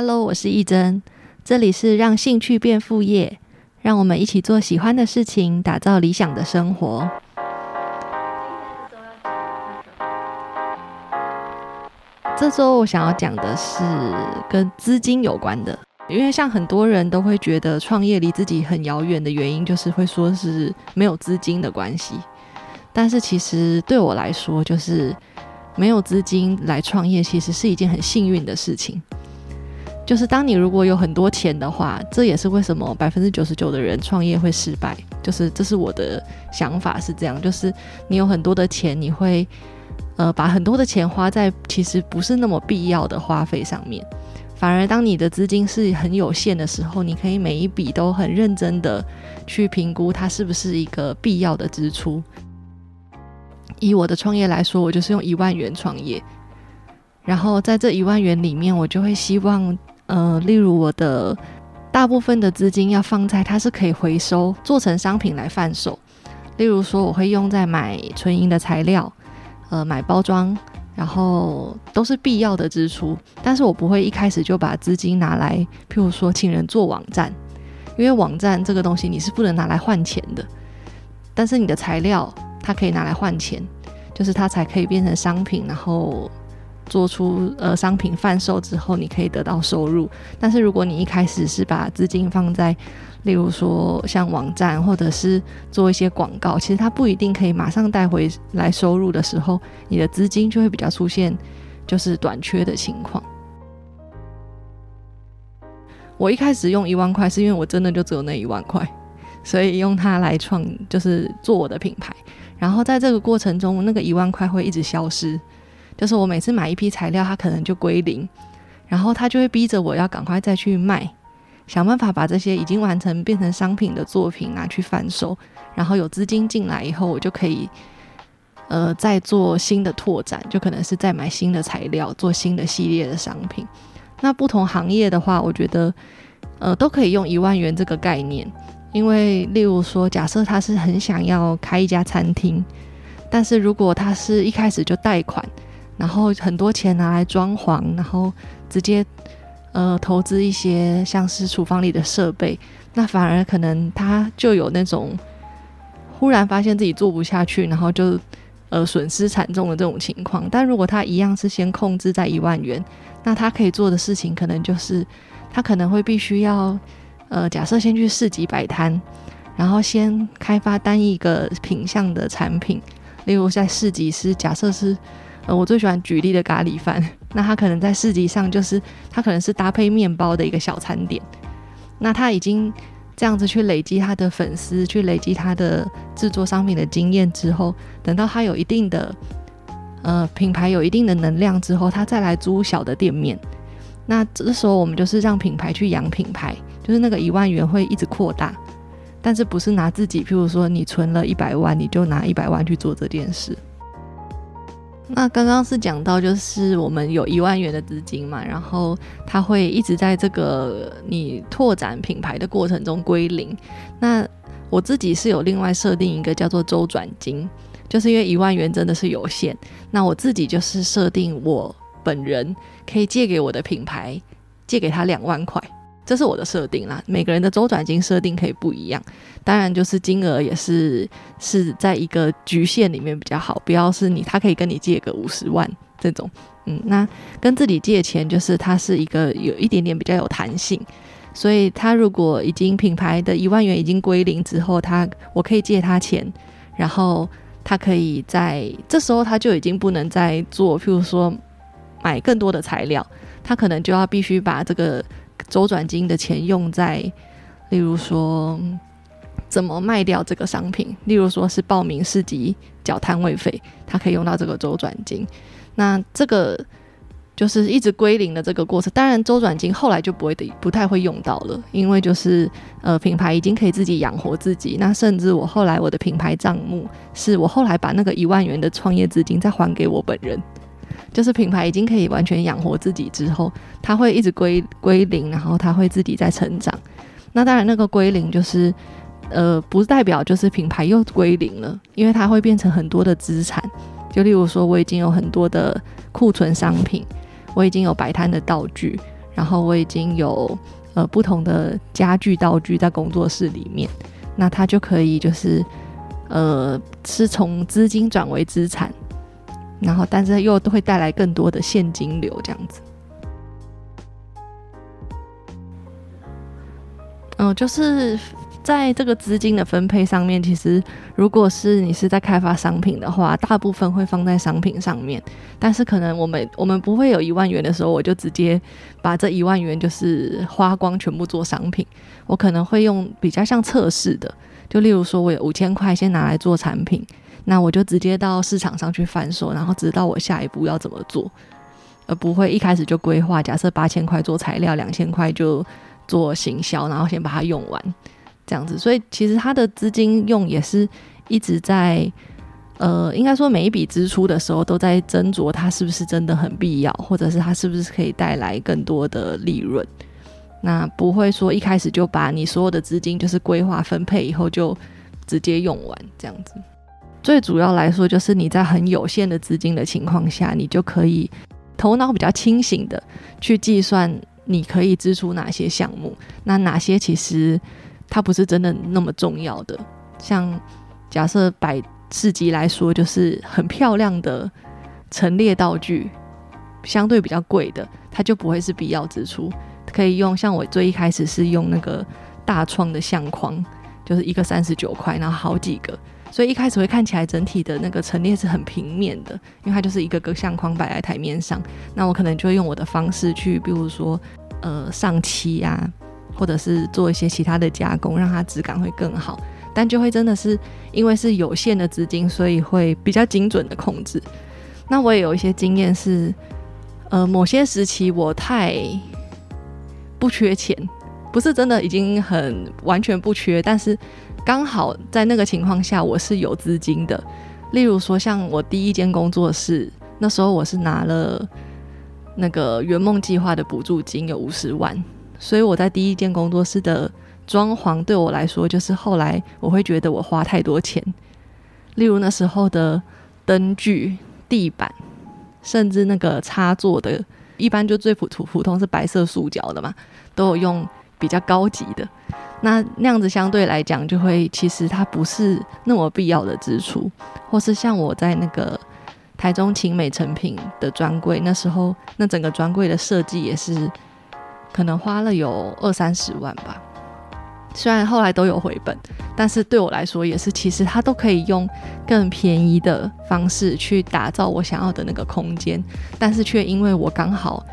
Hello，我是义真，这里是让兴趣变副业，让我们一起做喜欢的事情，打造理想的生活。这周我想要讲的是跟资金有关的，因为像很多人都会觉得创业离自己很遥远的原因，就是会说是没有资金的关系。但是其实对我来说，就是没有资金来创业，其实是一件很幸运的事情。就是当你如果有很多钱的话，这也是为什么百分之九十九的人创业会失败。就是这是我的想法是这样，就是你有很多的钱，你会呃把很多的钱花在其实不是那么必要的花费上面。反而当你的资金是很有限的时候，你可以每一笔都很认真的去评估它是不是一个必要的支出。以我的创业来说，我就是用一万元创业，然后在这一万元里面，我就会希望。呃，例如我的大部分的资金要放在它是可以回收做成商品来贩售，例如说我会用在买纯银的材料，呃，买包装，然后都是必要的支出，但是我不会一开始就把资金拿来，譬如说请人做网站，因为网站这个东西你是不能拿来换钱的，但是你的材料它可以拿来换钱，就是它才可以变成商品，然后。做出呃商品贩售之后，你可以得到收入。但是如果你一开始是把资金放在，例如说像网站或者是做一些广告，其实它不一定可以马上带回来收入的时候，你的资金就会比较出现就是短缺的情况。我一开始用一万块，是因为我真的就只有那一万块，所以用它来创就是做我的品牌。然后在这个过程中，那个一万块会一直消失。就是我每次买一批材料，它可能就归零，然后它就会逼着我要赶快再去卖，想办法把这些已经完成变成商品的作品拿去贩售，然后有资金进来以后，我就可以呃再做新的拓展，就可能是再买新的材料，做新的系列的商品。那不同行业的话，我觉得呃都可以用一万元这个概念，因为例如说，假设他是很想要开一家餐厅，但是如果他是一开始就贷款。然后很多钱拿来装潢，然后直接呃投资一些像是厨房里的设备，那反而可能他就有那种忽然发现自己做不下去，然后就呃损失惨重的这种情况。但如果他一样是先控制在一万元，那他可以做的事情可能就是他可能会必须要呃假设先去市集摆摊，然后先开发单一个品相的产品，例如在市集是假设是。呃，我最喜欢举例的咖喱饭，那它可能在市集上就是它可能是搭配面包的一个小餐点，那他已经这样子去累积他的粉丝，去累积他的制作商品的经验之后，等到他有一定的呃品牌有一定的能量之后，他再来租小的店面，那这时候我们就是让品牌去养品牌，就是那个一万元会一直扩大，但是不是拿自己，譬如说你存了一百万，你就拿一百万去做这件事。那刚刚是讲到，就是我们有一万元的资金嘛，然后它会一直在这个你拓展品牌的过程中归零。那我自己是有另外设定一个叫做周转金，就是因为一万元真的是有限，那我自己就是设定我本人可以借给我的品牌借给他两万块。这是我的设定啦，每个人的周转金设定可以不一样，当然就是金额也是是在一个局限里面比较好，不要是你他可以跟你借个五十万这种，嗯，那跟自己借钱就是它是一个有一点点比较有弹性，所以他如果已经品牌的一万元已经归零之后，他我可以借他钱，然后他可以在这时候他就已经不能再做，譬如说买更多的材料，他可能就要必须把这个。周转金的钱用在，例如说怎么卖掉这个商品，例如说是报名市集缴摊位费，它可以用到这个周转金。那这个就是一直归零的这个过程。当然，周转金后来就不会的不太会用到了，因为就是呃品牌已经可以自己养活自己。那甚至我后来我的品牌账目是我后来把那个一万元的创业资金再还给我本人。就是品牌已经可以完全养活自己之后，它会一直归归零，然后它会自己在成长。那当然，那个归零就是，呃，不代表就是品牌又归零了，因为它会变成很多的资产。就例如说，我已经有很多的库存商品，我已经有摆摊的道具，然后我已经有呃不同的家具道具在工作室里面，那它就可以就是呃是从资金转为资产，然后但是又都会带来更多的现金流这样子。嗯，就是在这个资金的分配上面，其实如果是你是在开发商品的话，大部分会放在商品上面。但是可能我们我们不会有一万元的时候，我就直接把这一万元就是花光，全部做商品。我可能会用比较像测试的，就例如说我有五千块，先拿来做产品，那我就直接到市场上去贩售，然后知道我下一步要怎么做，而不会一开始就规划，假设八千块做材料，两千块就。做行销，然后先把它用完，这样子。所以其实他的资金用也是一直在，呃，应该说每一笔支出的时候都在斟酌它是不是真的很必要，或者是它是不是可以带来更多的利润。那不会说一开始就把你所有的资金就是规划分配以后就直接用完这样子。最主要来说，就是你在很有限的资金的情况下，你就可以头脑比较清醒的去计算。你可以支出哪些项目？那哪些其实它不是真的那么重要的？像假设摆市集来说，就是很漂亮的陈列道具，相对比较贵的，它就不会是必要支出。可以用像我最一开始是用那个大创的相框，就是一个三十九块，然后好几个，所以一开始会看起来整体的那个陈列是很平面的，因为它就是一个个相框摆在台面上。那我可能就会用我的方式去，比如说。呃，上漆啊，或者是做一些其他的加工，让它质感会更好。但就会真的是因为是有限的资金，所以会比较精准的控制。那我也有一些经验是，呃，某些时期我太不缺钱，不是真的已经很完全不缺，但是刚好在那个情况下我是有资金的。例如说，像我第一间工作室，那时候我是拿了。那个圆梦计划的补助金有五十万，所以我在第一间工作室的装潢对我来说，就是后来我会觉得我花太多钱。例如那时候的灯具、地板，甚至那个插座的，一般就最普普普通是白色塑胶的嘛，都有用比较高级的。那那样子相对来讲，就会其实它不是那么必要的支出，或是像我在那个。台中晴美成品的专柜，那时候那整个专柜的设计也是可能花了有二三十万吧。虽然后来都有回本，但是对我来说也是，其实它都可以用更便宜的方式去打造我想要的那个空间，但是却因为我刚好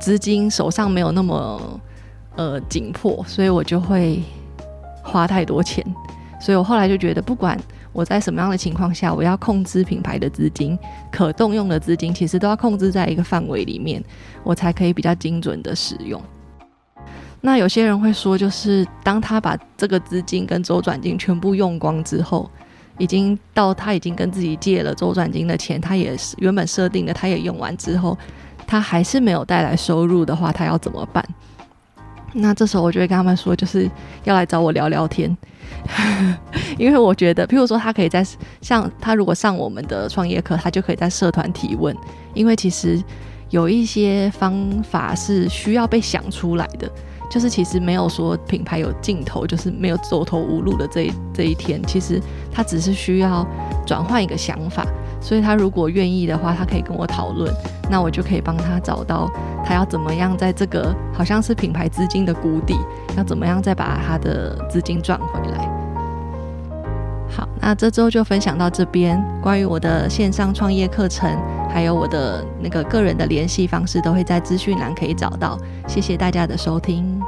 资金手上没有那么呃紧迫，所以我就会花太多钱。所以我后来就觉得，不管。我在什么样的情况下，我要控制品牌的资金，可动用的资金，其实都要控制在一个范围里面，我才可以比较精准的使用。那有些人会说，就是当他把这个资金跟周转金全部用光之后，已经到他已经跟自己借了周转金的钱，他也是原本设定的，他也用完之后，他还是没有带来收入的话，他要怎么办？那这时候我就会跟他们说，就是要来找我聊聊天。因为我觉得，譬如说，他可以在像他如果上我们的创业课，他就可以在社团提问。因为其实有一些方法是需要被想出来的，就是其实没有说品牌有尽头，就是没有走投无路的这这一天。其实他只是需要转换一个想法，所以他如果愿意的话，他可以跟我讨论，那我就可以帮他找到他要怎么样在这个好像是品牌资金的谷底，要怎么样再把他的资金赚回来。好，那这周就分享到这边。关于我的线上创业课程，还有我的那个个人的联系方式，都会在资讯栏可以找到。谢谢大家的收听。